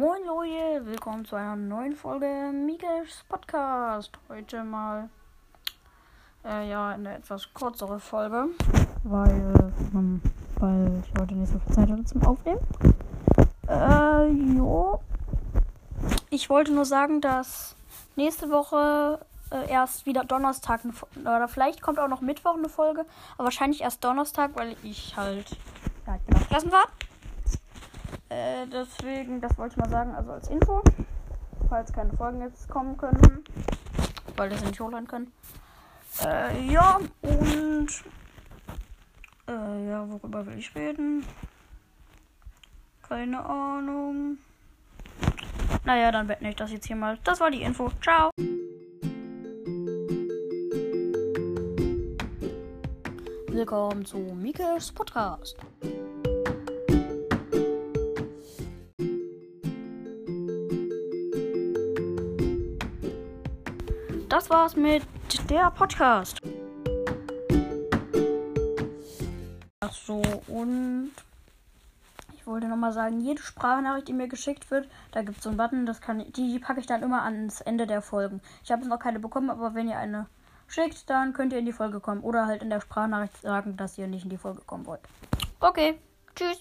Moin Leute, willkommen zu einer neuen Folge Mikels Podcast. Heute mal äh, ja eine etwas kürzere Folge, weil, ähm, weil ich heute nicht so viel Zeit hatte zum Aufnehmen. Äh, jo. Ich wollte nur sagen, dass nächste Woche äh, erst wieder Donnerstag oder vielleicht kommt auch noch Mittwoch eine Folge, aber wahrscheinlich erst Donnerstag, weil ich halt ja, ich bin auf Klassenfahrt. Äh, deswegen, das wollte ich mal sagen, also als Info. Falls keine Folgen jetzt kommen können. Weil sie nicht hochladen können. Äh, ja, und. Äh, ja, worüber will ich reden? Keine Ahnung. Naja, dann beende ich das jetzt hier mal. Das war die Info. Ciao. Willkommen zu Mikes Podcast. Das war's mit der Podcast. Ach so, und ich wollte nochmal sagen, jede Sprachnachricht, die mir geschickt wird, da gibt es so einen Button, das kann die, die packe ich dann immer ans Ende der Folgen. Ich habe jetzt noch keine bekommen, aber wenn ihr eine schickt, dann könnt ihr in die Folge kommen. Oder halt in der Sprachnachricht sagen, dass ihr nicht in die Folge kommen wollt. Okay, tschüss.